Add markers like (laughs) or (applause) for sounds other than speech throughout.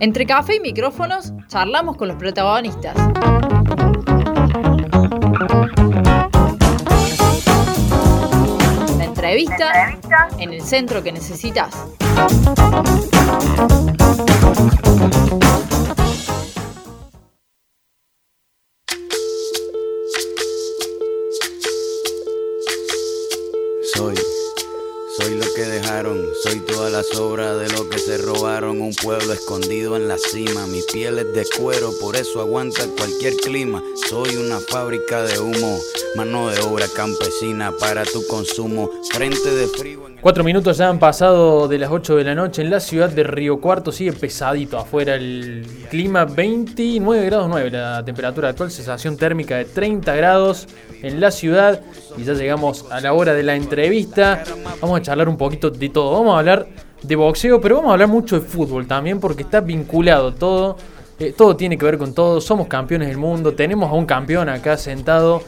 Entre café y micrófonos, charlamos con los protagonistas. La entrevista en el centro que necesitas. Soy, soy lo que dejaron, soy toda la sobra Un pueblo escondido en la cima, mi piel es de cuero, por eso aguanta cualquier clima. Soy una fábrica de humo, mano de obra campesina para tu consumo. Frente de frío. en- Cuatro minutos ya han pasado de las 8 de la noche en la ciudad de Río Cuarto. Sigue pesadito afuera el clima, 29 grados 9 la temperatura actual, sensación térmica de 30 grados en la ciudad. Y ya llegamos a la hora de la entrevista. Vamos a charlar un poquito de todo. Vamos a hablar de boxeo, pero vamos a hablar mucho de fútbol también porque está vinculado todo. Eh, todo tiene que ver con todo. Somos campeones del mundo. Tenemos a un campeón acá sentado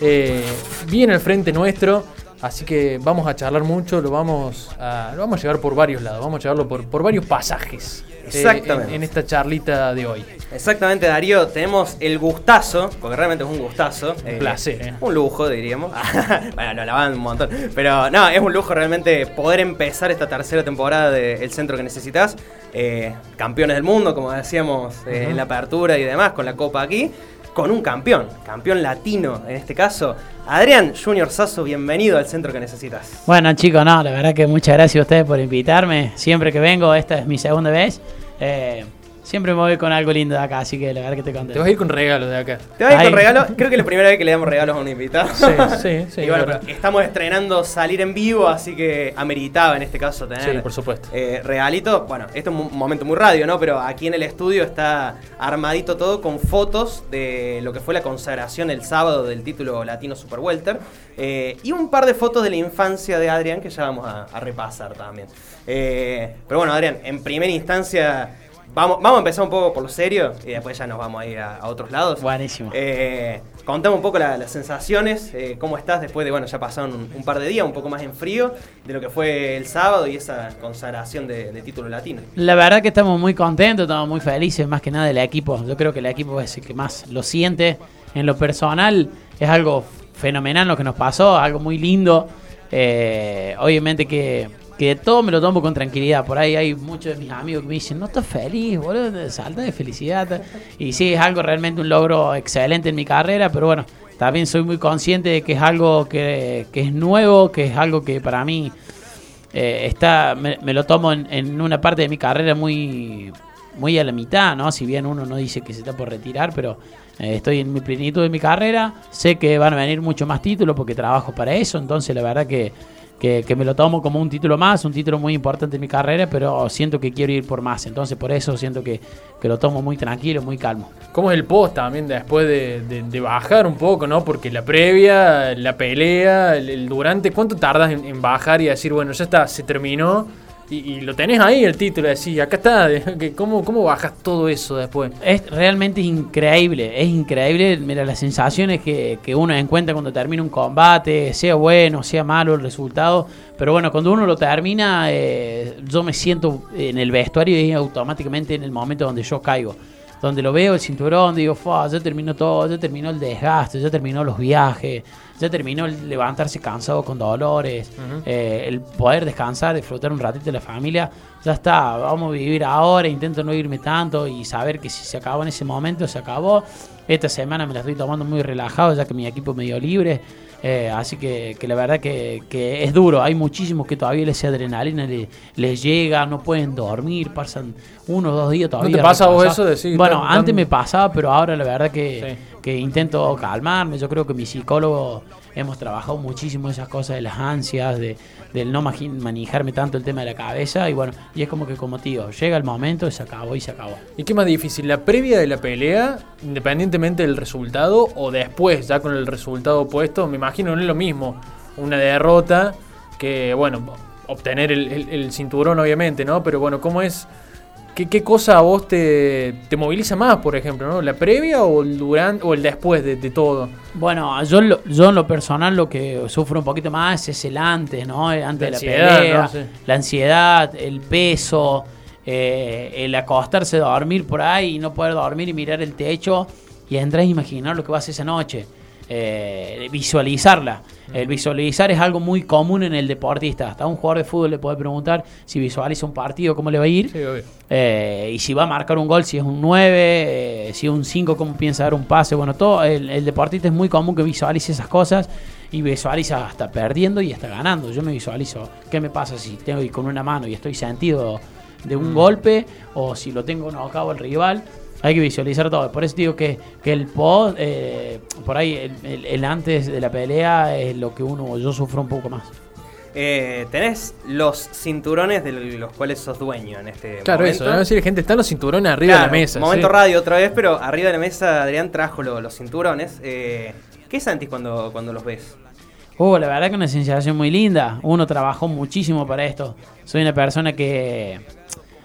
eh, bien al frente nuestro. Así que vamos a charlar mucho, lo vamos a, lo vamos a llevar por varios lados, vamos a llevarlo por, por varios pasajes eh, Exactamente. en, en esta charlita de hoy. Exactamente, Darío, tenemos el gustazo, porque realmente es un gustazo. Un placer, eh. Un lujo, diríamos. (laughs) bueno, lo lavan un montón. Pero no, es un lujo realmente poder empezar esta tercera temporada de El Centro que Necesitas. Eh, campeones del mundo, como decíamos eh, en la apertura y demás, con la copa aquí. Con un campeón, campeón latino en este caso. Adrián Junior Sasso, bienvenido al Centro que Necesitas. Bueno chicos, no, la verdad que muchas gracias a ustedes por invitarme. Siempre que vengo, esta es mi segunda vez. eh, siempre me voy con algo lindo de acá, así que la verdad que Te contento. vas a ir con regalos de acá. Te vas a ir con Ay. regalo. Creo que es la primera vez que le damos regalos a un invitado. Sí, sí, (laughs) sí, y bueno, pero estamos estrenando salir en vivo, así que ameritaba en este caso tener. Sí, por supuesto. eh, regalito. Bueno, esto es un momento muy radio, ¿no? Pero aquí en el estudio está armadito todo con fotos de lo que fue la consagración el sábado del título latino Super Welter. eh, y un par de fotos de la infancia de Adrián que ya vamos a, a repasar también. Eh, pero bueno, Adrián, en primera instancia. Vamos, vamos a empezar un poco por lo serio y después ya nos vamos a ir a, a otros lados. Buenísimo. Eh, contame un poco la- las sensaciones, eh, cómo estás después de, bueno, ya pasaron un, un par de días, un poco más en frío, de lo que fue el sábado y esa consagración de, de título latino. La verdad que estamos muy contentos, estamos muy felices, más que nada del equipo. Yo creo que el equipo es el que más lo siente. En lo personal es algo fenomenal lo que nos pasó, algo muy lindo. Eh, obviamente que, que todo me lo tomo con tranquilidad. Por ahí hay muchos de mis amigos que me dicen, no estás feliz, boludo, salta de felicidad. Y sí, es algo realmente un logro excelente en mi carrera, pero bueno, también soy muy consciente de que es algo que, que es nuevo, que es algo que para mí eh, está me, lo tomo en, en una parte de mi carrera muy muy a la mitad, ¿no? Si bien uno no dice que se está por retirar, pero eh, estoy en mi plenitud de mi carrera, sé que van a venir muchos más títulos porque trabajo para eso, entonces la verdad que, que, que me lo tomo como un título más, un título muy importante en mi carrera, pero siento que quiero ir por más, entonces por eso siento que, que lo tomo muy tranquilo, muy calmo. ¿Cómo es el post también después de, de- bajar un poco, no? Porque la previa, la pelea, el, durante, ¿cuánto tardas en bajar y decir, bueno, ya está, se terminó? Y, lo tenés ahí el título, decís, acá está, ¿cómo, ¿cómo bajas todo eso después? Es realmente increíble, es increíble, mira, las sensaciones que, que uno encuentra cuando termina un combate, sea bueno, sea malo el resultado, pero bueno, cuando uno lo termina, eh, yo me siento en el vestuario y automáticamente en el momento donde yo caigo, donde lo veo el cinturón, digo, "Fua, ya terminó todo, ya terminó el desgaste, ya terminó los viajes, ya terminó el levantarse cansado con dolores, eh, el poder descansar, disfrutar un ratito de la familia, ya está, vamos a vivir ahora, intento no irme tanto y saber que si se acabó en ese momento, se acabó. Esta semana me la estoy tomando muy relajado ya que mi equipo me dio libre. Eh, así que, que la verdad que, que es duro. Hay muchísimos que todavía les adrenalina, le- les llega, no pueden dormir, pasan uno o dos días todavía. te pasa vos eso de decir, Bueno, tan- antes me pasaba, pero ahora la verdad que, Sí. que intento calmarme. Yo creo que mi psicólogo hemos trabajado muchísimo esas cosas de las ansias, de, del no manejarme tanto el tema de la cabeza. Y bueno, y es como que como tío, llega el momento se acabó y se acabó. ¿Y qué más difícil, la previa de la pelea, independientemente del resultado, o después, ya con el resultado puesto? Me imagino no es lo mismo una derrota que, bueno, obtener el- el cinturón, obviamente, ¿no? Pero bueno, ¿cómo es? ¿Qué ¿qué, qué cosa a vos te, te moviliza más, por ejemplo? ¿no? ¿La previa o el durante o el después de, de todo? Bueno, yo, en lo- yo en lo personal lo que sufro un poquito más es el antes, ¿no? Antes La de la ansiedad, pelea, la ansiedad, el peso, eh, el acostarse a dormir por ahí y no poder dormir y mirar el techo y entrar a imaginar lo que va a hacer esa noche. Eh, visualizarla. El visualizar es algo muy común en el deportista. Hasta un jugador de fútbol le puede preguntar si visualiza un partido, cómo le va a ir. Sí. Eh, y si va a marcar un gol, si es un 9, eh, si es un 5, cómo piensa dar un pase. Bueno, todo el, el deportista es muy común que visualice esas cosas y visualiza hasta perdiendo y hasta ganando. Yo me visualizo qué me pasa si tengo con una mano y estoy sentido de un golpe o si lo tengo knockout al rival. Hay que visualizar todo. Por eso digo que, que el post, eh, por ahí, el, el- el antes de la pelea es lo que uno, yo sufro un poco más. Eh, tenés los cinturones de los cuales sos dueño en este Claro, momento. eso. ¿no? decir, gente, están los cinturones arriba Claro, de la mesa. Momento sí. radio otra vez, pero arriba de la mesa Adrián trajo lo- los cinturones. Eh, ¿Qué sentís cuando, cuando los ves? Oh, la verdad que una sensación muy linda. Uno trabajó muchísimo para esto. Soy una persona que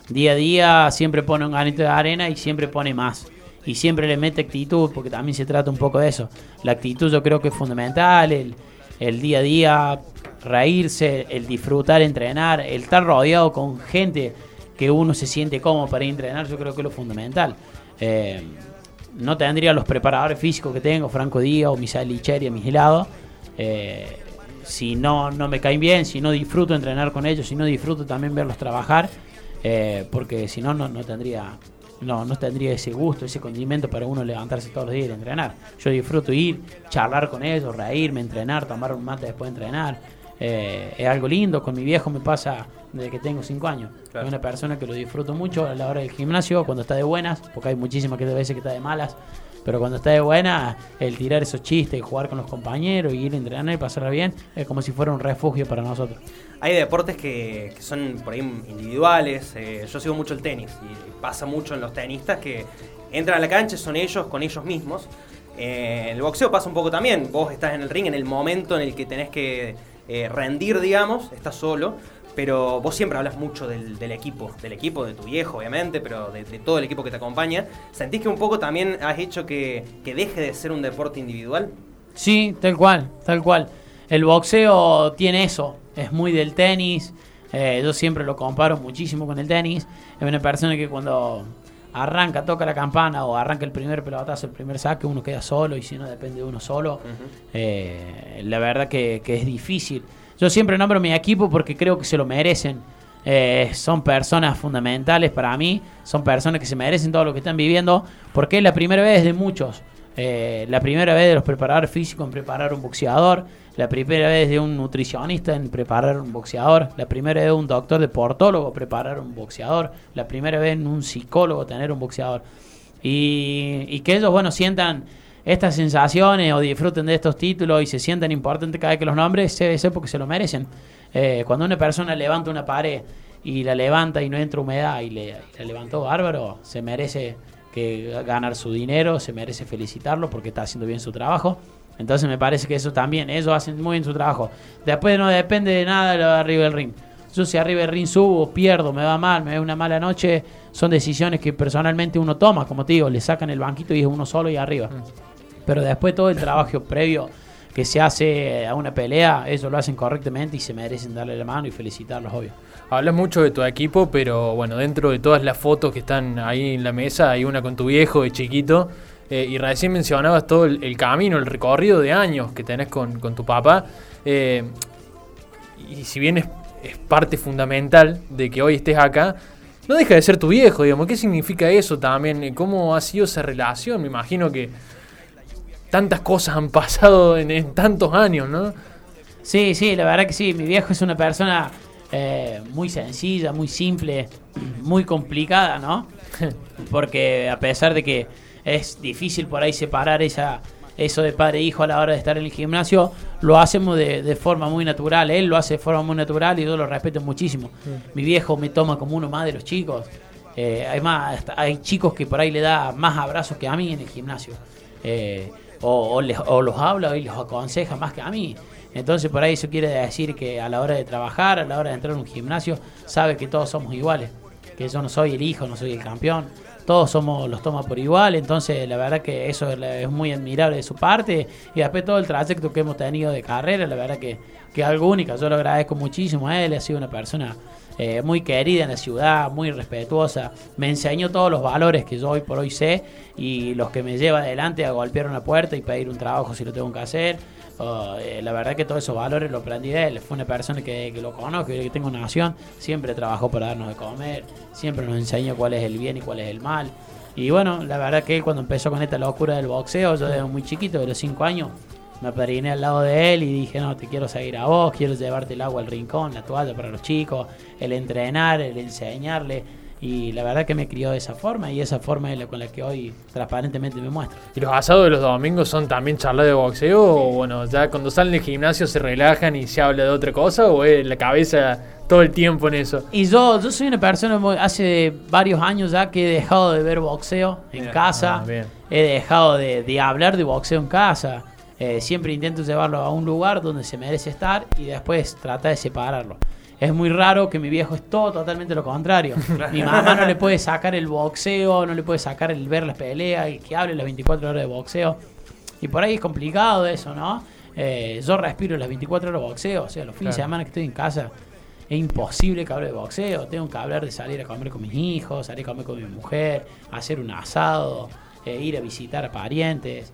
día a día siempre pone un granito de arena y siempre pone más. Y siempre le mete actitud, porque también se trata un poco de eso. La actitud yo creo que es fundamental, el, el día a día, reírse, el disfrutar, entrenar, el estar rodeado con gente que uno se siente cómodo para ir a entrenar, yo creo que es lo fundamental. Eh, no tendría los preparadores físicos que tengo, Franco Díaz o Misael Licheri a mis lados. eh, si no, no me caen bien, si no disfruto entrenar con ellos, si no disfruto también verlos trabajar, eh, porque si no, no, tendría no, no tendría ese gusto, ese condimento para uno levantarse todos los días y entrenar. Yo disfruto ir, charlar con ellos, reírme, entrenar, tomar un mate después de entrenar. Eh, es algo lindo, con mi viejo me pasa desde que tengo 5 años. Claro. Es una persona que lo disfruto mucho a la hora del gimnasio, cuando está de buenas, porque hay muchísimas que veces que está de malas. Pero cuando está de buena, el tirar esos chistes, jugar con los compañeros, y ir a entrenar y pasarla bien, es como si fuera un refugio para nosotros. Hay deportes que, que son por ahí individuales. eh, yo sigo mucho el tenis y pasa mucho en los tenistas que entran a la cancha, son ellos con ellos mismos. Eh, el boxeo pasa un poco también. Vos estás en el ring en el momento en el que tenés que eh, rendir, digamos, estás solo. Pero vos siempre hablas mucho del, del equipo, del equipo, de tu viejo, obviamente, pero de, de todo el equipo que te acompaña. ¿Sentís que un poco también has hecho que, que deje de ser un deporte individual? Sí, tal cual, tal cual. El boxeo tiene eso, es muy del tenis. eh, yo siempre lo comparo muchísimo con el tenis. Es una persona que cuando arranca, toca la campana o arranca el primer pelotazo, el primer saque, uno queda solo y si no depende de uno solo. eh, la verdad que, que es difícil. Yo siempre nombro mi equipo porque creo que se lo merecen. Eh, son personas fundamentales para mí, son personas que se merecen todo lo que están viviendo, porque es la primera vez de muchos. Eh, la primera vez de los preparadores físicos en preparar un boxeador, la primera vez de un nutricionista en preparar un boxeador, la primera vez de un doctor deportólogo preparar un boxeador, la primera vez en un psicólogo tener un boxeador. Y, y que ellos, bueno, sientan estas sensaciones o disfruten de estos títulos y se sientan importantes cada vez que los nombres, debe ser porque se lo merecen. Eh, cuando una persona levanta una pared y la levanta y no entra humedad y, le, la levantó bárbaro, se merece que ganar su dinero, se merece felicitarlo porque está haciendo bien su trabajo. Entonces me parece que eso también, ellos hacen muy bien su trabajo. Después no depende de nada de lo de arriba del ring. Yo si arriba del ring subo, pierdo, me va mal, me da una mala noche, son decisiones que personalmente uno toma, como te digo, le sacan el banquito y es uno solo y arriba. Pero después todo el trabajo previo que se hace a una pelea, ellos lo hacen correctamente y se merecen darle la mano y felicitarlos, obvio. Hablas mucho de tu equipo, pero bueno, dentro de todas las fotos que están ahí en la mesa, hay una con tu viejo de chiquito. eh, y recién mencionabas todo el, camino, el recorrido de años que tenés con, con tu papá. eh, y si bien es, es parte fundamental de que hoy estés acá, no deja de ser tu viejo, digamos. ¿Qué significa eso también? ¿Cómo ha sido esa relación? Me imagino que tantas cosas han pasado en, en tantos años, ¿no? Sí, sí, la verdad que sí. Mi viejo es una persona eh, muy sencilla, muy simple, muy complicada, ¿no? (laughs) Porque a pesar de que es difícil por ahí separar esa, eso de padre e hijo a la hora de estar en el gimnasio, lo hacemos de, de forma muy natural. Él lo hace de forma muy natural y yo lo respeto muchísimo. Mi viejo me toma como uno más de los chicos. Eh, además, hay chicos que por ahí le da más abrazos que a mí en el gimnasio. Eh, o, o les- o los habla y los aconseja más que a mí. Entonces por ahí eso quiere decir que a la hora de trabajar, a la hora de entrar a un gimnasio, sabe que todos somos iguales. que yo no soy el hijo, no soy el campeón. Todos somos los toma por igual, entonces la verdad que eso es, muy admirable de su parte. Y después todo el trayecto que hemos tenido de carrera, la verdad que, que es algo único. Yo lo agradezco muchísimo a él, ha sido una persona eh, muy querida en la ciudad, muy respetuosa. Me enseñó todos los valores que yo hoy por hoy sé y los que me lleva adelante a golpear una puerta y pedir un trabajo si lo tengo que hacer. Oh, eh, la verdad que todos esos valores lo aprendí de él. Fue una persona que, que lo conozco, que tengo una nación. Siempre trabajó para darnos de comer. Siempre nos enseñó cuál es el bien y cuál es el mal. Y bueno, la verdad que él cuando empezó con esta locura del boxeo, yo desde muy chiquito, de los 5 años, me apadriné al lado de él y dije, no, te quiero seguir a vos, quiero llevarte el agua al rincón, la toalla para los chicos, el entrenar, el enseñarle. Y la verdad que me crió de esa forma y esa forma es la con la que hoy transparentemente me muestro. ¿Y los asados de los domingos son también charlas de boxeo? ¿O bueno, ya cuando salen del gimnasio se relajan y se habla de otra cosa? ¿O es la cabeza todo el tiempo en eso? Y yo, yo soy una persona, muy- hace varios años ya que he dejado de ver boxeo en casa, Ah, he dejado de, de hablar de boxeo en casa. Eh, siempre intento llevarlo a un lugar donde se merece estar y después tratar de separarlo. Es muy raro que mi viejo es todo totalmente lo contrario. (laughs) Mi mamá no le puede sacar el boxeo, no le puede sacar el ver las peleas, el que hable las 24 horas de boxeo. Y por ahí es complicado eso, ¿no? Eh, yo respiro las 24 horas de boxeo, o sea, los fines de semana que estoy en casa es imposible que hable de boxeo. Tengo que hablar de salir a comer con mis hijos, salir a comer con mi mujer, hacer un asado, eh, ir a visitar a parientes.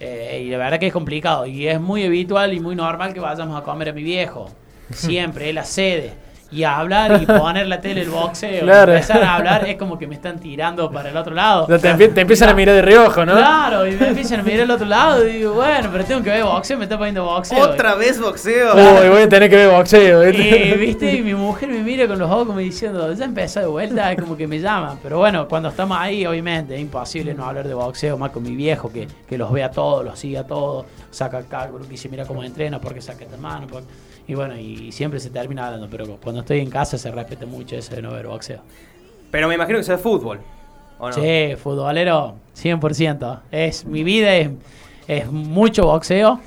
Eh, y la verdad que es complicado. Y es muy habitual y muy normal que vayamos a comer a mi viejo. Siempre, él accede. Y a hablar y poner la tele el boxeo. (laughs) Claro. Empezar a hablar es como que me están tirando para el otro lado. Te, empie- te empiezan a mirar de reojo, ¿no? Claro, y me empiezan a mirar al otro lado y digo, bueno, pero tengo que ver boxeo, me está poniendo boxeo. Otra vez boxeo. Uy, voy a tener que ver boxeo. Y viste, y mi mujer me mira con los ojos como diciendo, ya empezó de vuelta, es como que me llama. Pero bueno, cuando estamos ahí, obviamente, es imposible no hablar de boxeo, más con mi viejo, que, que los ve a todos, los sigue a todos, saca cálculo, que dice, mira cómo entrena, porque saca esta mano. por-". Y bueno, y siempre se termina hablando, pero cuando estoy en casa se respeta mucho eso de no ver boxeo. Pero me imagino que sea fútbol. ¿O no? Sí, futbolero, 100%. Es, mi vida es, es mucho boxeo,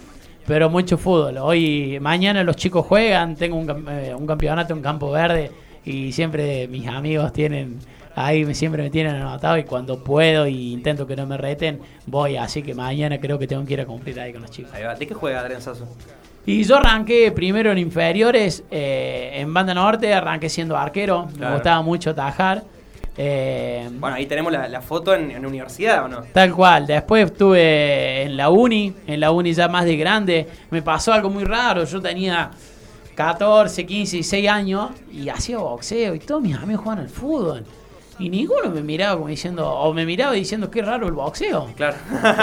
pero mucho fútbol. Hoy, mañana los chicos juegan, tengo un, eh, un campeonato en Campo Verde y siempre mis amigos tienen, ahí siempre me tienen anotado y cuando puedo y intento que no me reten, voy. Así que mañana creo que tengo que ir a cumplir ahí con los chicos. Ahí va. ¿De qué juega Adrián Sasso? Y yo arranqué primero en inferiores, eh, en Banda Norte, arranqué siendo arquero, me gustaba mucho tajar. Eh, Bueno, ahí tenemos la, la foto en, en universidad, ¿o no? Tal cual. Después estuve en la uni, en la uni ya más de grande. Me pasó algo muy raro. Yo tenía 14, 15, 16 años y hacía boxeo y todos mis amigos jugaban al fútbol. Y ninguno me miraba como diciendo, o me miraba diciendo qué raro el boxeo. Claro.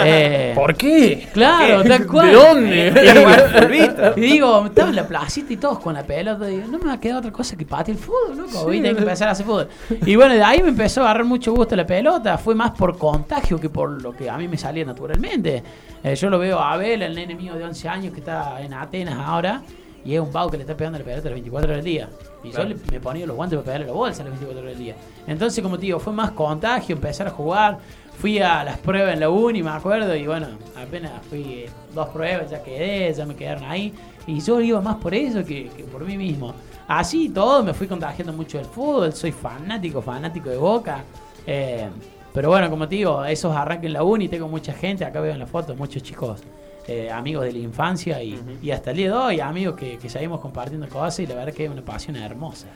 Eh, ¿Por qué? Claro, ¿Qué? tal cual. ¿De dónde? Y, digo, estaba en la placita y todos con la pelota. Y digo, no me va a quedar otra cosa que patear el fútbol, loco. Y tengo que empezar a hacer fútbol. Y bueno, de ahí me empezó a agarrar mucho gusto la pelota. Fue más por contagio que por lo que a mí me salía naturalmente. Eh, yo lo veo a Abel, el nene mío de 11 años que está en Atenas ahora. Y es un pavo que le está pegando la pelota las 24 horas del día. Y Claro. yo le- me ponía los guantes para pegarle la bolsa las 24 horas del día. Entonces, como te digo, fue más contagio, empezar a jugar. Fui a las pruebas en la uni, me acuerdo, y bueno, apenas fui eh, dos pruebas, ya quedé, ya me quedaron ahí. Y yo iba más por eso que, que por mí mismo. Así todo, me fui contagiando mucho del fútbol, soy fanático, fanático de Boca. Eh, pero bueno, como te digo, esos arranques en la uni, tengo mucha gente, acá veo en la foto, muchos chicos eh, amigos de la infancia y, y hasta el día de hoy, amigos que, que seguimos compartiendo cosas y la verdad que es una pasión hermosa.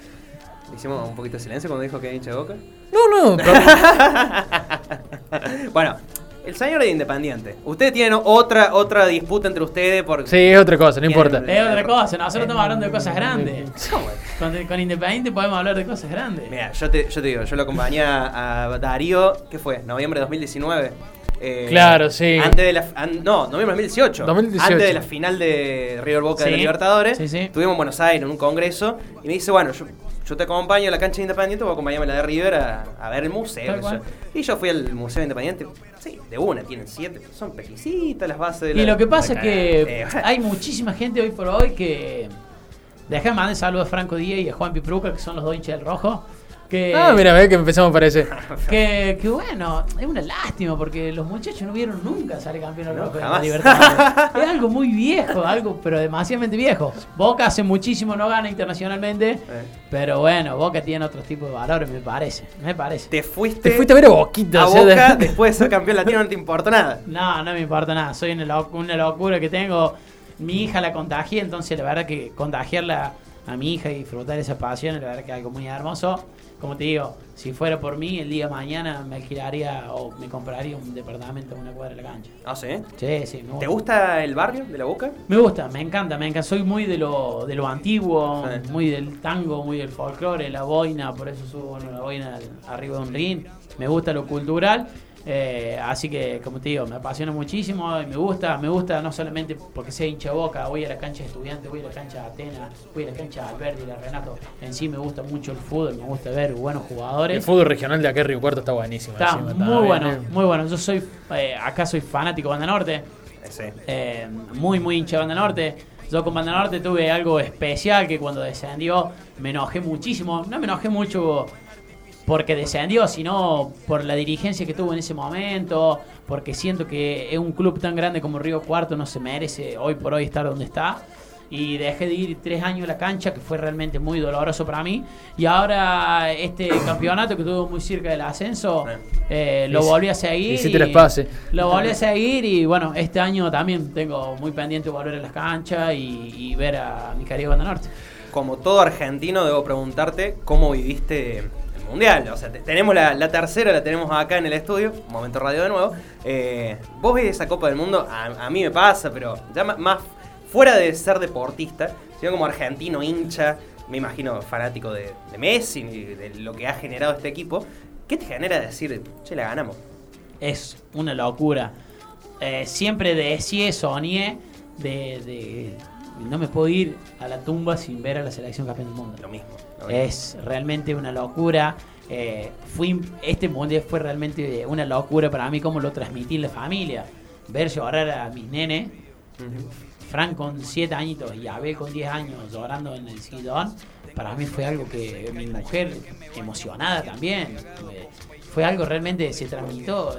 Hicimos un poquito de silencio cuando dijo que era hincha de boca. No, no. (laughs) pero- Bueno, el señor de Independiente. Ustedes tienen otra otra disputa entre ustedes por. Sí, es otra cosa, no importa. Es otra cosa, nosotros estamos hablando de cosas grandes. (laughs) Con, con Independiente podemos hablar de cosas grandes. Mira, yo te, yo te digo, yo lo acompañé a, a Darío, ¿qué fue? Noviembre de 2019. Eh, Claro, sí. Antes de la. an- no, noviembre de 2018. 2018. Antes de la final de River Boca de la Libertadores. sí, sí. Estuvimos en Buenos Aires en un congreso. Y me dice, bueno, yo, yo te acompaño a la cancha de Independiente, voy a acompañarme a la de River a, a ver el museo. Y yo fui al Museo Independiente. Sí, de una, tienen siete. Son pequeñitas las bases de la. Y lo que pasa es que Eh, hay muchísima gente hoy por hoy que. Déjame mandar saludos a Franco Díaz y a Juan Pipruca, que son los dos hinchas del rojo. Que, Ah, mira, ve que empezamos a parecer. (laughs) que, que bueno, es una lástima porque los muchachos no vieron nunca salir campeón No, de la. Libertadores. (laughs) es algo muy viejo, algo pero demasiadamente viejo. Boca hace muchísimo no gana internacionalmente, pero bueno, Boca tiene otro tipo de valores, me parece. Me parece. Te fuiste, Te fuiste a ver a Boquita. a o sea, de- Boca (laughs) después de ser campeón latino, no te importa nada. No, no me importa nada. Soy una, loc- una locura que tengo. Mi hija la contagié, entonces la verdad que contagiarla a mi hija y disfrutar esa pasión, la verdad que es algo muy hermoso. Como te digo, si fuera por mí, el día de mañana me alquilaría o me compraría un departamento en una cuadra de la cancha. Ah, sí. Sí, sí, me gusta. ¿Te gusta el barrio de la Boca? Me gusta, me encanta, me encanta. Soy muy de lo, de lo antiguo, Sí. muy del tango, muy del folclore, la boina, por eso subo bueno, la boina arriba de un ring. Me gusta lo cultural. Eh, así que, como te digo, me apasiona muchísimo y me gusta, me gusta no solamente porque sea hincha de boca, voy a la cancha de estudiantes, voy a la cancha de Atenas, voy a la cancha de Alberti, la Renato. En sí me gusta mucho el fútbol, me gusta ver buenos jugadores. El fútbol regional de acá en Río Cuarto está buenísimo. Está encima, muy bueno, muy bueno. Yo soy, eh, acá soy fanático de Banda Norte. Sí. Eh, muy, muy hincha de Banda Norte. Yo con Banda Norte tuve algo especial que cuando descendió me enojé muchísimo. No me enojé mucho porque descendió, sino por la dirigencia que tuvo en ese momento, porque siento que es un club tan grande como Río Cuarto no se merece hoy por hoy estar donde está. Y dejé de ir tres años a la cancha, que fue realmente muy doloroso para mí. Y ahora este campeonato que tuvo muy cerca del ascenso, eh, lo volví a seguir. hiciste las paces. Lo volví a seguir y bueno, este año también tengo muy pendiente volver a las canchas y, y ver a mi querido Banda Norte. Como todo argentino, debo preguntarte cómo viviste el mundial. O sea, te- tenemos la, la tercera, la tenemos acá en el estudio, momento radio de nuevo. Eh, vos ves esa Copa del Mundo, a, a mí me pasa, pero ya más fuera de ser deportista, sino como argentino, hincha, me imagino fanático de, de Messi y de lo que ha generado este equipo. ¿Qué te genera decir, che, la ganamos? Es una locura. Eh, siempre deseé, soñé de, de- No me puedo ir a la tumba sin ver a la selección campeón del mundo. Lo mismo. Es realmente una locura. Eh, fui, este mundial fue realmente una locura para mí, como lo transmití en la familia. Ver llorar a mis nenes, Ujú. Fran con 7 añitos y Abel con 10 años llorando en el sillón, para mí fue algo que mi mujer emocionada también. Fue algo realmente, se transmitió,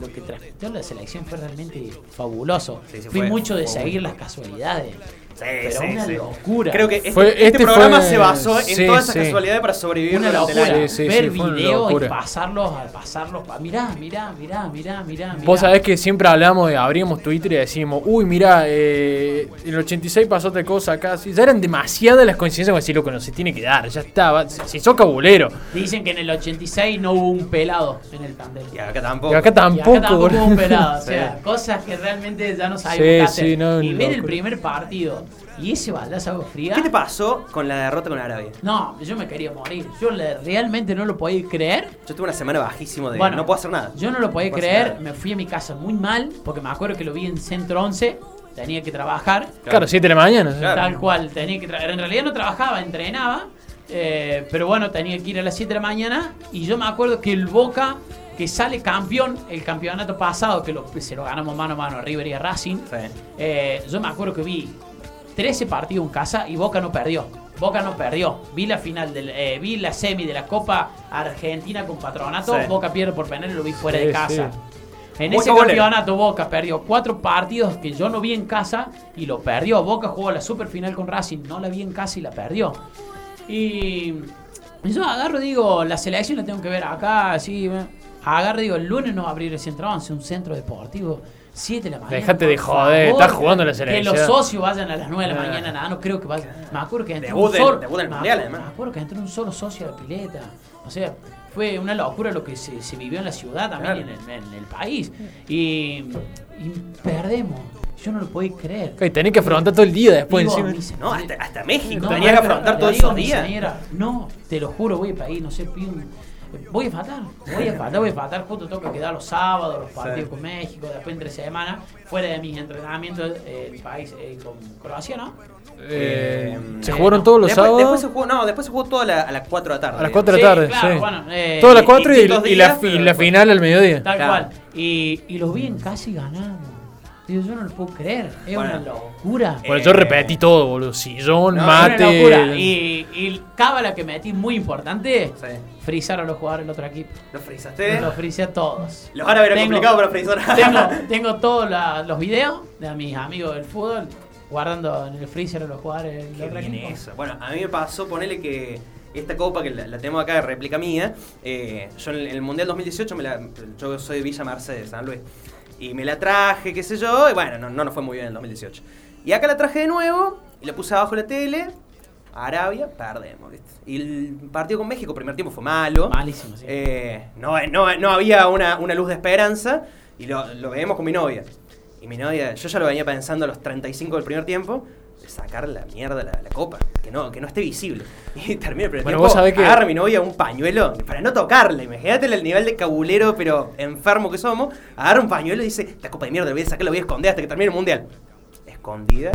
lo que transmitió la selección fue realmente fabuloso. Sí, sí, Fui fue- mucho de seguir las casualidades. Sí, pero sí, una sí. locura. Creo que este, Fue- este este programa fue- se basó en sí, todas esas sí. casualidades para sobrevivir una durante locura. año. Sí, sí, ver videos y pasarlos, a pasarlos. pa- Mirá, mirá, mirá, mirá, mirá. mirá. Vos sabés que siempre hablamos de, abrimos Twitter y decimos, uy, mira, eh, en el 86 pasó otra cosa acá. Sí, ya eran demasiadas las coincidencias con decir, loco, no se tiene que dar, ya estaba. Si, si sos cabulero. Dicen que en el 86 no hubo un pelado en el plantel. Y acá tampoco. Y acá Y tampoco, acá tampoco hubo un pelado. O (laughs) Sí. sea, cosas que realmente ya no sabemos Sí, qué hacer. sí, no, y ver el primer partido y ese baldazo agua fría. ¿Qué te pasó con la derrota con Arabia? No, yo me quería morir. Yo le- realmente no lo podía creer. Yo tuve una semana bajísimo de Bueno, no puedo hacer nada. Yo no lo podía No creer. Me fui a mi casa muy mal porque me acuerdo que lo vi en Centro 11. Tenía que trabajar. Claro, 7 de la mañana. Claro. Tal cual, tenía que tra- en realidad no trabajaba, entrenaba, eh, pero bueno, tenía que ir a las 7 de la mañana y yo me acuerdo que el Boca, que sale campeón, el campeonato pasado, que lo- se lo ganamos mano a mano a River y a Racing, Sí. eh, yo me acuerdo que vi 13 partidos en casa y Boca no perdió. Boca no perdió. Vi la final, del, eh, vi la semi de la Copa Argentina con Patronato. Sí. Boca pierde por penal y lo vi fuera Sí, de casa. sí. En Boca ese bolero. campeonato Boca perdió cuatro partidos que yo no vi en casa y lo perdió. Boca jugó la super final con Racing, no la vi en casa y la perdió. Y yo agarro, digo, la selección la tengo que ver acá, así. eh. Agarro, digo, el lunes no va a abrir el centro 11, un centro deportivo. 7 de la mañana. Dejate de joder, favor. estás jugando la Que selección. los socios vayan a las 9 de la Ah. mañana, nada, no creo que vayan. Me acuerdo que entró Debut un solo. debut del me Mundial, acuerdo- además. Me acuerdo que entró un solo socio a la pileta. O sea, fue una locura lo que se, se vivió en la ciudad también y en el, en el país. Y, y perdemos. Yo no lo podía creer. Tenés que afrontar todo el día después Digo, encima. No, hasta, hasta México. no, Tenías que afrontar todos a esos días. señora, no, te lo juro, voy a ir, no sé, pido un- Voy a faltar, voy a faltar, voy a faltar. Justo toca quedar los sábados, los partidos Sí. con México, después entre semana, fuera de mis entrenamientos, eh, el país eh, con Croacia, ¿no? Eh, ¿Se eh, jugaron no. todos los después, sábados? después se jugó, no, después se jugó todo a, la- a las 4 de la tarde. A las 4 de la tarde, claro, sí. bueno, eh, Todas las y- 4 y, la, final al mediodía. Tal Claro. cual. Y, y los vi en y ganamos. Digo, yo no lo puedo creer. Es Bueno. una locura. Bueno, yo Eh, repetí todo, boludo. Sillón, no, Es una mate. locura. Y, y cábala que metí muy importante. Sí. Frizar a los jugadores del otro equipo. ¿Lo frizaste? Los frisé a todos. Los van a ver Tengo- complicado para frizar. Tengo, tengo todos la- los videos de mis amigos del fútbol guardando en el freezer a los jugadores del otro equipo. eso. Bueno, a mí me pasó, ponele que esta copa que la, la tenemos acá de réplica mía, eh, yo en el, en el Mundial 2018, me la, yo soy de Villa Mercedes, San Luis, y me la traje, qué sé yo, y bueno, no, no nos fue muy bien en el 2018. Y acá la traje de nuevo, y la puse abajo de la tele, Arabia, perdemos, ¿viste? Y el partido con México, primer tiempo fue malo. Malísimo, sí. Eh, no, no, no había una, una luz de esperanza, y lo, lo veíamos con mi novia. Y mi novia, yo ya lo venía pensando a los 35 del primer tiempo, sacar la mierda la, la copa, que no, que no esté visible. (laughs) Y termina el primer Bueno, tiempo, vos sabés que- agarra mi novia un pañuelo para no tocarla. Imagínate el nivel de cabulero, pero enfermo que somos. Agarra un pañuelo y dice, esta copa de mierda la voy a sacar, la voy a esconder hasta que termine el mundial. Escondida.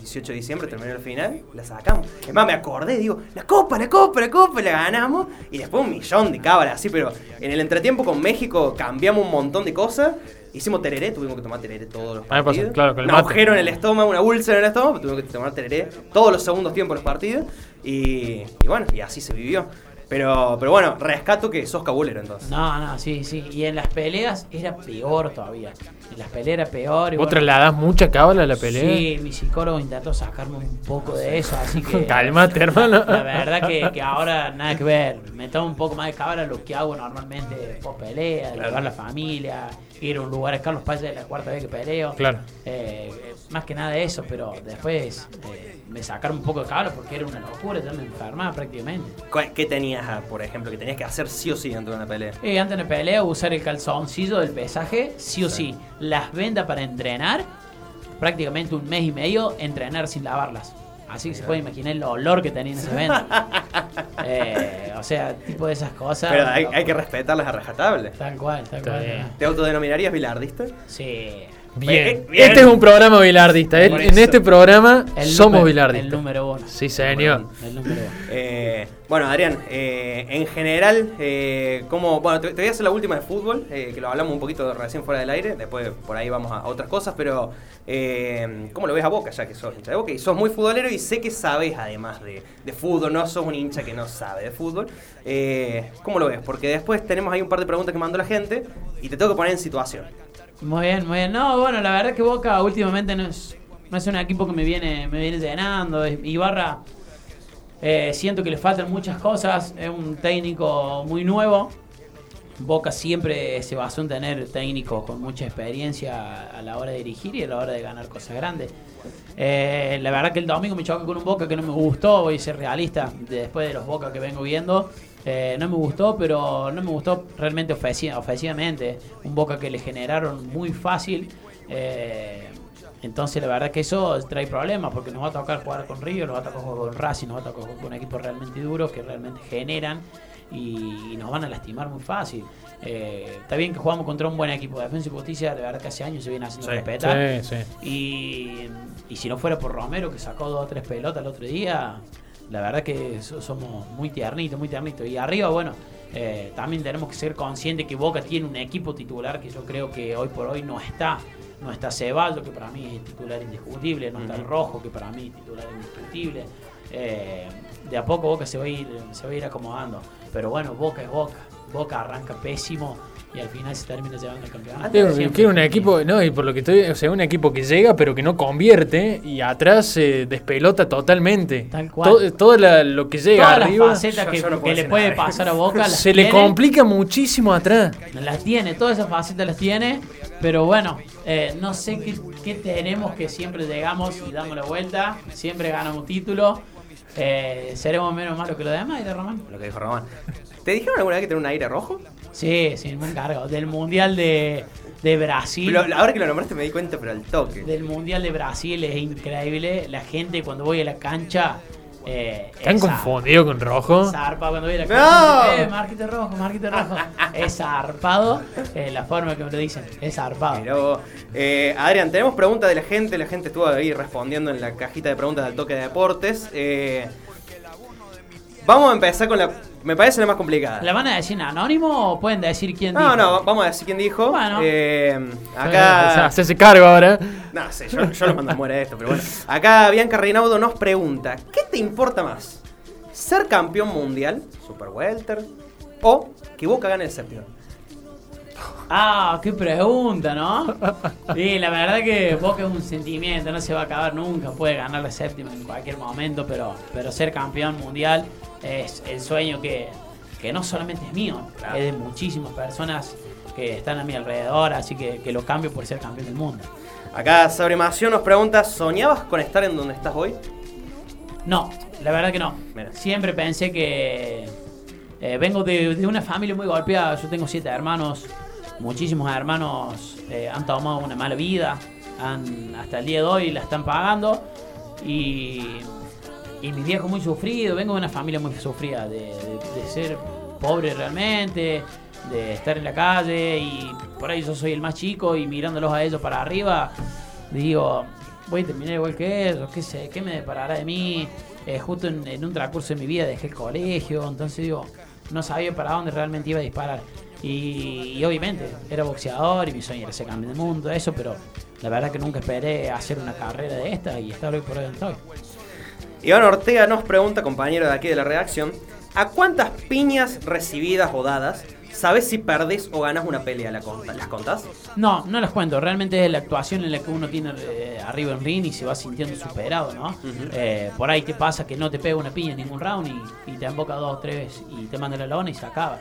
18 de diciembre terminó el final, la sacamos. Es más, me acordé, digo, la copa, la copa, la copa, la ganamos. Y después un millón de cábalas, así, pero en el entretiempo con México cambiamos un montón de cosas. Hicimos tereré, tuvimos que tomar tereré todos los me pasó, partidos. claro, con el un mate. agujero en el estómago, una úlcera en el estómago, tuvimos que tomar tereré todos los segundos tiempos de los partidos. Y, y bueno, y así se vivió. Pero, pero bueno, rescato que sos cabulero entonces. No, no, sí, sí. Y en las peleas era peor todavía. En las peleas era peor. y ¿Vos bueno, trasladás mucha cábala a la pelea? Sí, mi psicólogo intentó sacarme un poco de eso, así que... (laughs) Cálmate, hermano. La verdad que, que ahora nada que ver. Me tomo un poco más de cabra lo que hago normalmente por pelea, Claro. llevar la familia, ir a un lugar a Carlos Paz es la cuarta vez que peleo. Claro. Eh, más que nada eso, pero después eh, me sacaron un poco de cabra porque era una locura, yo me enfermaba prácticamente. ¿Cuál- ¿Qué tenías, ah, por ejemplo, que tenías que hacer sí o sí dentro de una pelea? Eh, antes de la pelea, usar el calzoncillo del pesaje, sí o sí. Las vendas para entrenar, prácticamente un mes y medio, entrenar sin lavarlas. Así que se puede imaginar el olor que tenía en esa venda. (laughs) Eh, o sea, tipo de esas cosas. Pero hay, hay que respetarlas a rajatabla. Tal cual, tal Está cual. bien. ¿Te autodenominarías bilardista? Sí. Bien. Bien. Este es un programa bilardista. Por En este programa El somos número- bilardistas. El número uno. Sí, señor. El número uno. Eh, bueno, Adrián, eh, en general, eh, ¿cómo, bueno, te, te voy a hacer la última de fútbol, eh, que lo hablamos un poquito recién fuera del aire, después por ahí vamos a, a otras cosas, pero eh, ¿cómo lo ves a Boca ya que sos hincha de Boca? Y sos muy futbolero y sé que sabes además de, de fútbol, no sos un hincha que no sabe de fútbol. Eh, ¿Cómo lo ves? Porque después tenemos ahí un par de preguntas que mandó la gente y te tengo que poner en situación. Muy bien, muy bien. No, bueno, la verdad que Boca últimamente no es, no es un equipo que me viene, me viene llenando. Ibarra, eh, siento que le faltan muchas cosas. Es un técnico muy nuevo. Boca siempre se basó en tener técnicos con mucha experiencia a la hora de dirigir y a la hora de ganar cosas grandes. Eh, la verdad que el domingo me choqué con un Boca que no me gustó, voy a ser realista, después de los Boca que vengo viendo. Eh, no me gustó, pero no me gustó realmente ofensi- ofensivamente. Un Boca que le generaron muy fácil. eh, entonces la verdad que eso trae problemas porque nos va a tocar jugar con Río, nos va a tocar jugar con Racing, nos va a tocar jugar con equipos realmente duros que realmente generan y, y nos van a lastimar muy fácil. Eh, está bien que jugamos contra un buen equipo de defensa y justicia, la verdad que hace años se viene haciendo Sí. respetar. Sí, sí. Y, y si no fuera por Romero, que sacó dos o tres pelotas el otro día, la verdad que so- somos muy tiernitos, muy tiernitos. Y arriba, bueno, eh, también tenemos que ser conscientes que Boca tiene un equipo titular que yo creo que hoy por hoy no está. No está Ceballos, que para mí es titular indiscutible, no está el. Rojo, que para mí es titular indiscutible. Eh, de a poco Boca se va, a ir, se va a ir acomodando. Pero bueno, Boca es Boca. Boca arranca pésimo y al final se termina llevando el campeonato. Quiero, Siempre. quiero un equipo, no, y por lo que estoy, o sea, un equipo que llega pero que no convierte y atrás se despelota totalmente. Tal cual. Todo, todo la- lo que llega Todas las arriba facetas Yo- que, que le puede pasar a Boca (laughs) las se le complica muchísimo atrás. Las tiene, todas esas facetas las tiene, pero bueno, eh, no sé qué, qué tenemos que siempre llegamos y damos la vuelta, siempre ganamos título, eh, seremos menos malos que los demás, ¿y de Román? Lo que dijo Román. ¿Te dijeron alguna vez que tenía un aire rojo? Sí, sí, me encargo. Del Mundial de, de Brasil. Lo- ahora que lo nombraste me di cuenta, pero al toque. Del Mundial de Brasil es increíble. La gente cuando voy a la cancha... Eh, ¿Están es confundidos con rojo? Zarpa cuando voy a la ¡No! cancha. Eh, marquito rojo, marquito rojo. (laughs) es zarpado. eh, la forma que me lo dicen. Es zarpado. Vos. Eh, Adrián, tenemos preguntas de la gente. La gente estuvo ahí respondiendo en la cajita de preguntas del toque de deportes. Eh, vamos a empezar con la me parece la más complicada. ¿La van a decir anónimo o pueden decir quién No, dijo? no, vamos a decir quién dijo. Bueno. Eh, O sea, acá. hacerse cargo ahora. No sé, yo, yo lo mando a muere esto, pero bueno. Acá Bianca Reinaudo nos pregunta: ¿Qué te importa más? ¿Ser campeón mundial, Super Welter, o que Boca gane el séptimo? Ah, qué pregunta, ¿no? Sí, la verdad que Boca es un sentimiento, no se va a acabar nunca, puede ganar la séptima en cualquier momento, pero, pero ser campeón mundial es el sueño que, que no solamente es mío, es de muchísimas personas que están a mi alrededor, así que, que lo cambio por ser campeón del mundo. Acá Sabre Mación nos pregunta: ¿Soñabas con estar en donde estás hoy? No, la verdad que no. Mira. Siempre pensé que eh, vengo de, de una familia muy golpeada. Yo tengo siete hermanos. Muchísimos hermanos eh, han tomado una mala vida. Han, hasta el día de hoy la están pagando. Y, y mi viejo muy sufrido. Vengo de una familia muy sufrida. De, ser pobre realmente. De estar en la calle. Y por ahí yo soy el más chico. Y mirándolos a ellos para arriba. Digo, voy a terminar igual que ellos, qué sé, qué me deparará de mí. Eh, justo en, en un transcurso de mi vida dejé el colegio, entonces digo, no sabía para dónde realmente iba a disparar. Y, y obviamente era boxeador y mi sueño era ser campeón del mundo, eso, pero la verdad que nunca esperé hacer una carrera de esta y estar hoy por hoy donde estoy. Iván Ortega nos pregunta, compañero de aquí de la redacción: ¿A cuántas piñas recibidas o dadas sabes si perdés o ganas una pelea? ¿La conta- ¿Las contás? No, no las cuento. Realmente es la actuación en la que uno tiene eh, arriba en ring y se va sintiendo superado, ¿no? Eh, por ahí te pasa que no te pega una piña en ningún round y, y te emboca dos o tres y te manda la lona y se acaba.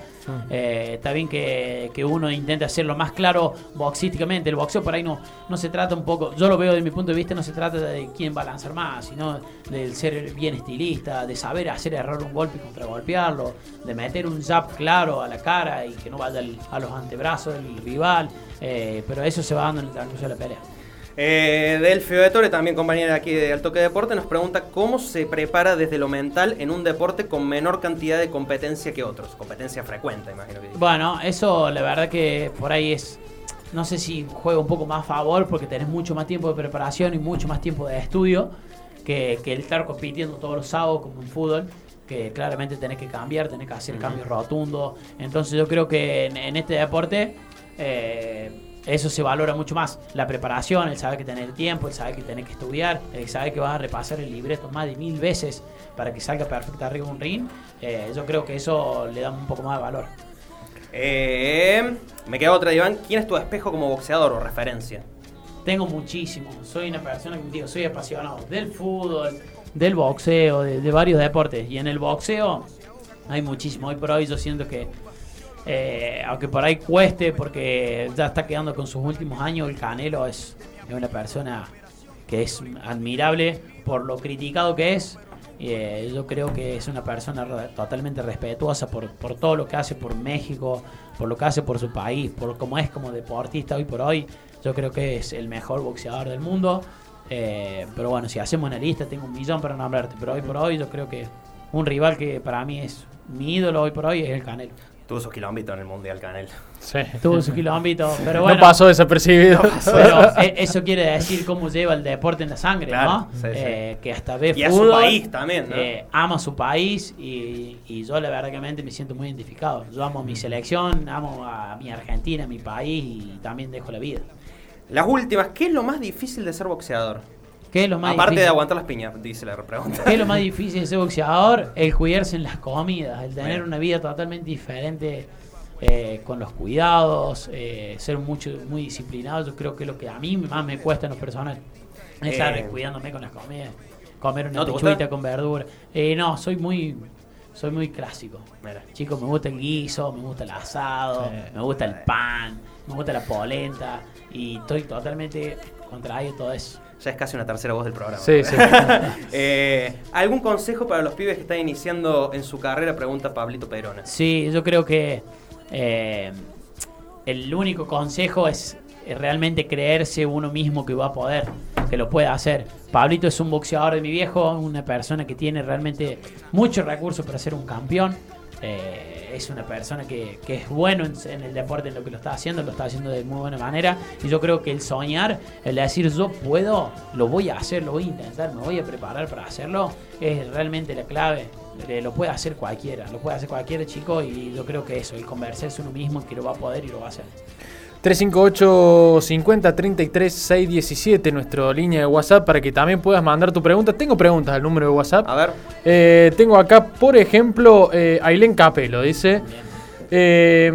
Eh, está bien que, que uno intente hacerlo más claro boxísticamente. El boxeo por ahí no, no se trata un poco, yo lo veo desde mi punto de vista, no se trata de quién va a lanzar más, sino de ser bien estilista, de saber hacer error un golpe y contragolpearlo, de meter un jab claro a la cara y que no vaya a los antebrazos del rival. Eh, pero eso se va dando en el transcurso de la pelea. Eh, Delfio de Tore, también compañera aquí de Altoque Deporte, nos pregunta cómo se prepara desde lo mental en un deporte con menor cantidad de competencia que otros. Competencia frecuente, imagino que dice. Bueno, eso la verdad que por ahí es. No sé si juega un poco más a favor porque tenés mucho más tiempo de preparación y mucho más tiempo de estudio que, que el estar compitiendo todos los sábados como en fútbol. Que claramente tenés que cambiar, tenés que hacer cambios rotundos. Entonces yo creo que en, en este deporte eh, eso se valora mucho más. La preparación, el saber que tenés tiempo, el saber que tenés que estudiar, el saber que vas a repasar el libreto más de mil veces para que salga perfecto arriba un ring. eh, yo creo que eso le da un poco más de valor. Eh, me queda otra, Iván. ¿Quién es tu espejo como boxeador o referencia? Tengo muchísimo. Soy una persona que digo, soy apasionado del fútbol, del boxeo, de, de varios deportes. Y en el boxeo hay muchísimo. Hoy por hoy yo siento que, eh, aunque por ahí cueste, porque ya está quedando con sus últimos años, el Canelo es, es una persona que es admirable por lo criticado que es. Eh, yo creo que es una persona totalmente respetuosa por, por todo lo que hace por México, por lo que hace por su país, por cómo es como deportista hoy por hoy. Yo creo que es el mejor boxeador del mundo. Eh, pero bueno, si hacemos una lista, tengo un millón para nombrarte. Pero hoy por hoy, yo creo que un rival que para mí es mi ídolo hoy por hoy es el Canelo. Tuvo sus kilómetros en el Mundial Canel. Sí. Tuvo su kilómetro, (laughs) pero bueno. no pasó desapercibido. Pero e- eso quiere decir cómo lleva el deporte en la sangre, Claro, ¿no? sí, sí. Eh, que hasta ve Y a su país también, ¿no? eh, ama su país y, y yo la verdad que me siento muy identificado. Yo amo mi selección, amo a mi Argentina, a mi país y también dejo la vida. Las últimas, ¿qué es lo más difícil de ser boxeador? ¿Qué es lo más Aparte de aguantar las piñas, dice la pregunta. ¿Qué es lo más (laughs) difícil de ser boxeador? El cuidarse en las comidas, el tener una vida totalmente diferente eh, con los cuidados, eh, ser mucho, muy disciplinado. Yo creo que es lo que a mí más me cuesta en lo personal. Es estar Eh. cuidándome con las comidas, comer una ¿No pechuguita con verdura. No, soy muy, soy muy clásico. Mira. Chicos, me gusta el guiso, me gusta el asado, me gusta el pan, me gusta la polenta y estoy totalmente contrario a todo eso. Ya es casi una tercera voz del programa. Sí, sí. (laughs) Eh, ¿Algún consejo para los pibes que están iniciando en su carrera? Pregunta Pablito Perona. Sí, yo creo que eh, el único consejo es realmente creerse uno mismo que va a poder, que lo puede hacer. Pablito es un boxeador de mi viejo, una persona que tiene realmente muchos recursos para ser un campeón. Eh, es una persona que, que es bueno en, el deporte, en lo que lo está haciendo, lo está haciendo de muy buena manera. Y yo creo que el soñar, el decir yo puedo, lo voy a hacer, lo voy a intentar, me voy a preparar para hacerlo, es realmente la clave eh, lo puede hacer cualquiera, lo puede hacer cualquier chico y yo creo que eso, el conversarse uno mismo que lo va a poder y lo va a hacer. 358 50 33 617, nuestra línea de WhatsApp, para que también puedas mandar tu pregunta. Tengo preguntas al número de WhatsApp. A ver. Eh, tengo acá, por ejemplo, eh, Ailén Capelo, dice. eh,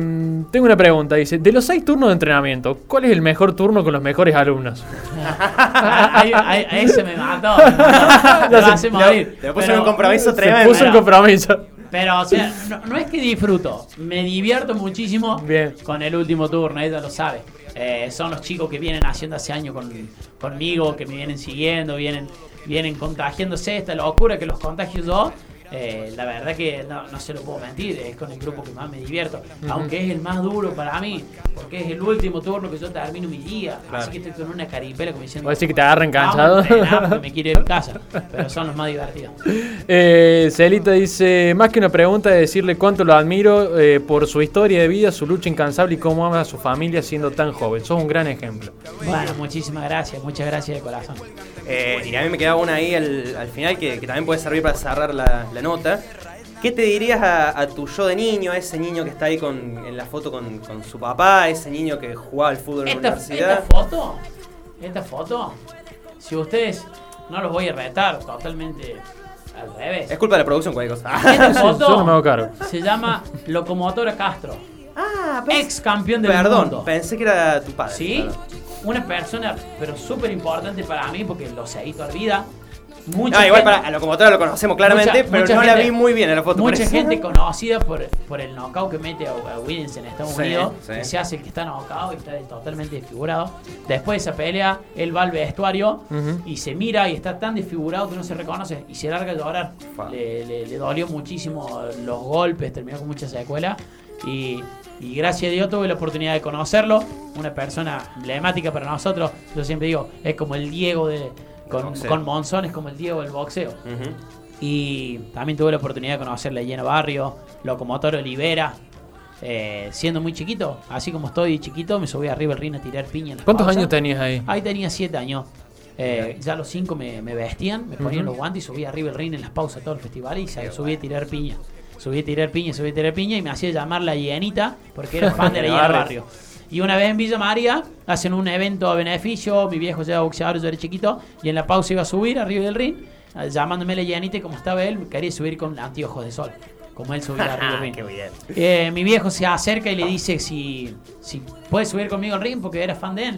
tengo una pregunta, dice, de los seis turnos de entrenamiento, ¿cuál es el mejor turno con los mejores alumnos? (laughs) Ahí- ahí- ahí se me mató. me mató. Me hace morir. Te puso un compromiso Se tremendo. puso en compromiso. Pero, o sea, no, no es que disfruto, me divierto muchísimo Bien. con el último turno, ella lo sabe. Eh, son los chicos que vienen haciendo hace años con, conmigo, que me vienen siguiendo, vienen, vienen contagiándose esta locura que los contagio yo. Eh, la verdad que no, no se lo puedo mentir, es con el grupo que más me divierto. Aunque es el más duro para mí, porque es el último turno que yo termino mi día. Así que estoy con una caripela como diciendo. A decir que te agarran "Vamos a cansado". me quiero ir a casa. (laughs) Pero son los más divertidos. Eh, Celita dice, más que una pregunta de decirle cuánto lo admiro eh, por su historia de vida, su lucha incansable y cómo ama a su familia siendo tan joven. Sos un gran ejemplo. Bueno, muchísimas gracias, muchas gracias de corazón. Eh, y a mí me queda una ahí al, al final que, que también puede servir para cerrar la, la nota. ¿Qué te dirías a, a tu yo de niño, a ese niño que está ahí con, en la foto con, con su papá, ese niño que jugaba al fútbol en la universidad? esta foto, esta foto, si ustedes no los voy a retar totalmente al revés. Es culpa de la producción, cualquier cosa. Esta (laughs) Yo no me hago foto cargo. se llama Locomotora Castro, ah, ex campeón del Perdón, mundo. pensé que era tu padre. ¿Sí? Perdón. Una persona, pero súper importante para mí porque lo seguí toda la vida. Mucha Ah, igual gente- para la locomotora lo conocemos claramente, Mucha- pero mucha no la vi muy bien en la foto. Mucha gente conocida por, por el knockout que mete a, a Williams en Estados Sí, Unidos, sí. que se hace el que está knockout y está totalmente desfigurado. Después de esa pelea, él va al vestuario Ujú. y se mira y está tan desfigurado que no se reconoce y se larga a llorar. Fa. Le, le- le dolió muchísimo los golpes, terminó con muchas secuelas y, y gracias a Dios tuve la oportunidad de conocerlo. Una persona emblemática para nosotros. Yo siempre digo, es como el Diego de... Con, con Monzón es como el Diego del boxeo. Y también tuve la oportunidad de conocerle a Lleno Barrio, Locomotor Olivera, eh, siendo muy chiquito. Así como estoy chiquito, me subí arriba el ring a tirar piña. ¿Cuántos pausa. años tenías ahí? Ahí tenía siete años. Eh, ya a los cinco me, me vestían, me ponían los guantes y subí arriba el ring en las pausas todo el festival y se- subí a tirar piña. Subí a tirar piña, subí a tirar piña y me hacía llamar la Llenita porque era (laughs) fan de la Lleno Lleno Barrio. Y una vez en Villa María hacen un evento a beneficio, mi viejo ya era boxeador, yo era chiquito, y en la pausa iba a subir arriba del ring, eh, llamándome la llanita y como estaba él, quería subir con anteojos de sol, como él subía arriba del (laughs) ring. Qué bien. Eh, mi viejo se acerca y le dice si, si puede subir conmigo al ring porque era fan de él.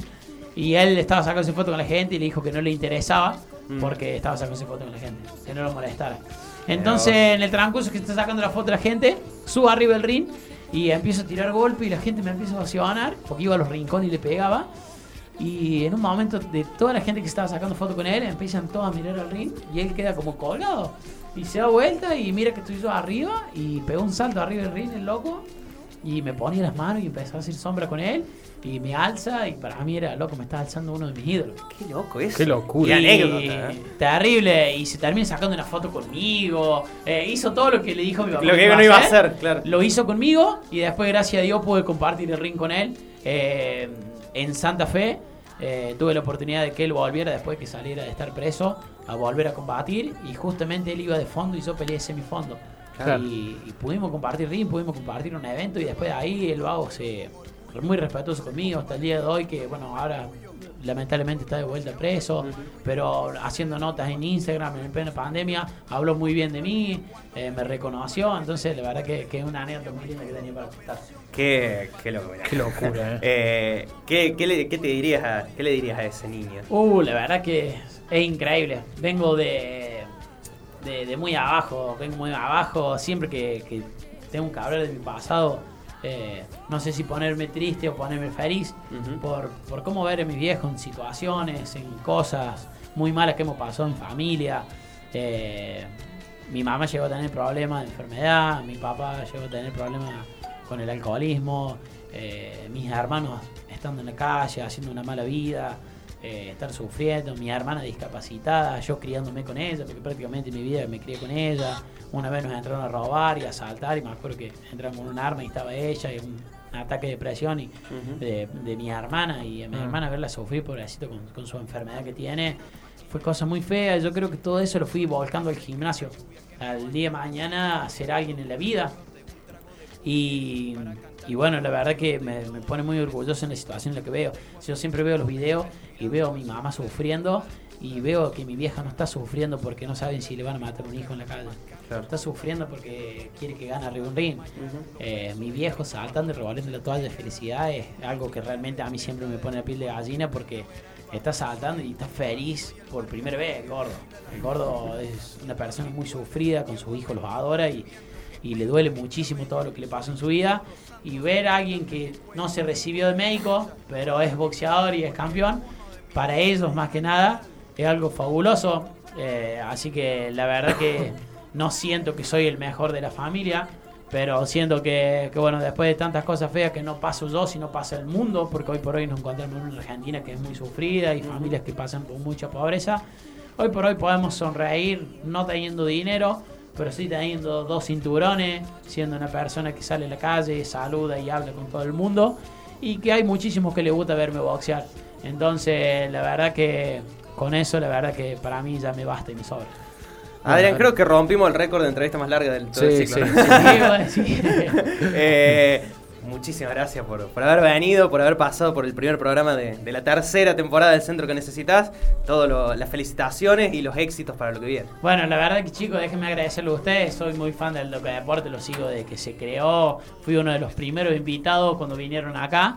Y él estaba sacándose foto con la gente y le dijo que no le interesaba porque estaba sacándose foto con la gente, que no lo molestara. Entonces, en el transcurso que está sacando la foto la gente, subo arriba del ring y empiezo a tirar golpes y la gente me empieza a ovacionar porque iba a los rincones y le pegaba. Y en un momento de toda la gente que estaba sacando foto con él, empiezan todos a mirar al ring y él queda como colgado. Y se da vuelta y mira que estoy yo arriba y pegó un salto arriba del ring el loco y me ponía las manos y empezó a hacer sombra con él y me alza y para mí era loco, me estaba alzando uno de mis ídolos. Qué loco eso. Qué locura. Qué Y- anécdota. ¿eh? Terrible. Y se termina sacando una foto conmigo. Eh, hizo todo lo que le dijo mi papá. Lo que no iba a hacer, claro. Lo hizo conmigo y después, gracias a Dios, pude compartir el ring con él eh, en Santa Fe. Eh, tuve la oportunidad de que él volviera después que saliera de estar preso a volver a combatir y justamente él iba de fondo y yo peleé semifondo. Claro. Y, y pudimos compartir ring, pudimos compartir un evento y después de ahí el vago se muy respetuoso conmigo hasta el día de hoy que bueno ahora lamentablemente está de vuelta preso pero haciendo notas en Instagram en plena pandemia habló muy bien de mí eh, me reconoció entonces la verdad que, que es una anécdota muy linda que tenía para contar Qué, qué locura. Qué locura, (laughs) eh. Eh, ¿qué, qué le, qué te dirías a, ¿Qué le dirías a ese niño? Uh, la verdad que es increíble. Vengo de, de, de muy abajo, vengo muy abajo. Siempre que, que tengo que hablar de mi pasado, eh, no sé si ponerme triste o ponerme feliz por, por cómo ver a mis viejos en situaciones, en cosas muy malas que hemos pasado en familia. Eh, mi mamá llegó a tener problemas de enfermedad, mi papá llegó a tener problemas con el alcoholismo, eh, mis hermanos estando en la calle, haciendo una mala vida, eh, estar sufriendo, mi hermana discapacitada, yo criándome con ella, porque prácticamente mi vida me crié con ella. Una vez nos entraron a robar y a asaltar y me acuerdo que entraron con un arma y estaba ella y un ataque de depresión y de, de mi hermana y a mi Mm. hermana verla sufrir pobrecito con, con su enfermedad que tiene fue cosa muy fea yo creo que todo eso lo fui volcando al gimnasio al día de mañana ser alguien en la vida. Y, y bueno, la verdad que me, me pone muy orgulloso en la situación en la que veo. Yo siempre veo los videos y veo a mi mamá sufriendo y veo que mi vieja no está sufriendo porque no saben si le van a matar un hijo en la calle. Está sufriendo porque quiere que gane arriba un ring. Eh, mi viejo saltando y robando la toalla de felicidad es algo que realmente a mí siempre me pone la piel de gallina porque está saltando y está feliz por primera vez el gordo. El gordo es una persona muy sufrida, con sus hijos los adora y, y le duele muchísimo todo lo que le pasó en su vida. Y ver a alguien que no se recibió de médico, pero es boxeador y es campeón, para ellos más que nada es algo fabuloso. Eh, así que la verdad que no siento que soy el mejor de la familia, pero siento que, que, bueno, después de tantas cosas feas que no paso yo, sino pasa el mundo, porque hoy por hoy nos encontramos en una Argentina que es muy sufrida y familias que pasan por mucha pobreza. Hoy por hoy podemos sonreír no teniendo dinero, pero sí teniendo dos cinturones, siendo una persona que sale a la calle, saluda y habla con todo el mundo, y que hay muchísimos que le gusta verme boxear. Entonces, la verdad que con eso, la verdad que para mí ya me basta y me sobra. Adrián, creo que rompimos el récord de entrevista más larga del todo el Sí, ciclo. sí. ¿no? (laughs) Eh, muchísimas gracias por, por haber venido, por haber pasado por el primer programa de, de la tercera temporada del Centro que Necesitas. Todas las felicitaciones y los éxitos para lo que viene. Bueno, la verdad que chicos, déjenme agradecerle a ustedes. Soy muy fan del Loca Deporte, lo sigo desde que se creó. Fui uno de los primeros invitados cuando vinieron acá.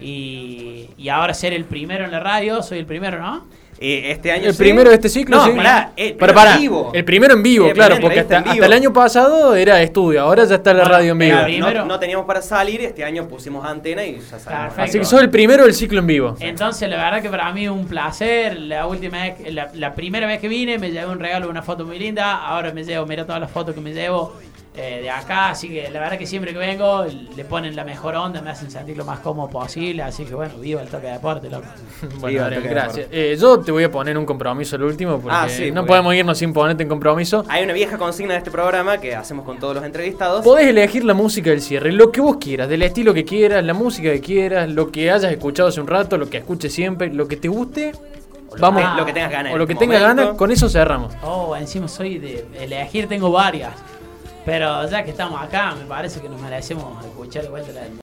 y, y ahora ser el primero en la radio, soy el primero, ¿no? Eh, este año El sí. primero de este ciclo, no, sí. Pará, eh, Para, pero para. en vivo. El primero en vivo, claro, porque hasta, en vivo. hasta el año pasado era estudio, ahora ya está la Bueno, radio en vivo. No, teníamos para salir, este año pusimos antena y ya salimos. Así que sos el primero del ciclo en vivo. Entonces, la verdad que para mí es un placer. La última vez, la, la primera vez que vine, me llevé un regalo, una foto muy linda. Ahora me llevo, mira todas las fotos que me llevo eh, de acá. Así que la verdad que siempre que vengo, le ponen la mejor onda, me hacen sentir lo más cómodo posible. Así que bueno, viva el toque de deporte, loco. Bueno, Adrián, gracias. Eh, yo te voy a poner un compromiso el último, porque Ah, sí, no porque- podemos irnos sin ponerte en compromiso. Hay una vieja consigna de este programa que hacemos con todos los entrevistados. Podés elegir la música del cierre, lo que vos quieras, del estilo que quieras, la música que quieras, lo que hayas escuchado hace un rato, lo que escuches siempre, lo que te guste. Vamos, lo que tengas ganas o lo que tengas ganas, con eso cerramos. Oh, encima soy de elegir, tengo varias. Pero ya que estamos acá, me parece que nos merecemos escuchar de vuelta la del